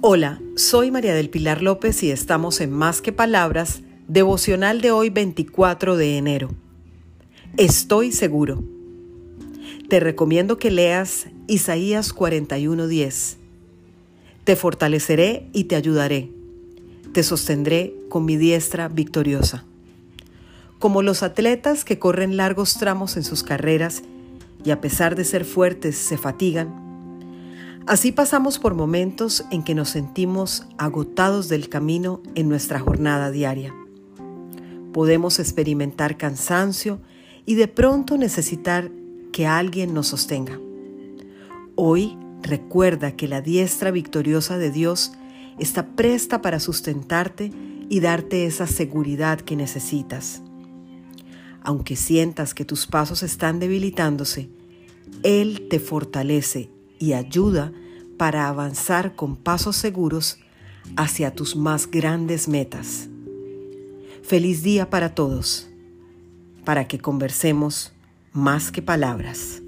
Hola, soy María del Pilar López y estamos en Más que Palabras, devocional de hoy 24 de enero. Estoy seguro. Te recomiendo que leas Isaías 41:10. Te fortaleceré y te ayudaré. Te sostendré con mi diestra victoriosa. Como los atletas que corren largos tramos en sus carreras y a pesar de ser fuertes se fatigan, Así pasamos por momentos en que nos sentimos agotados del camino en nuestra jornada diaria. Podemos experimentar cansancio y de pronto necesitar que alguien nos sostenga. Hoy recuerda que la diestra victoriosa de Dios está presta para sustentarte y darte esa seguridad que necesitas. Aunque sientas que tus pasos están debilitándose, Él te fortalece y ayuda para avanzar con pasos seguros hacia tus más grandes metas. Feliz día para todos, para que conversemos más que palabras.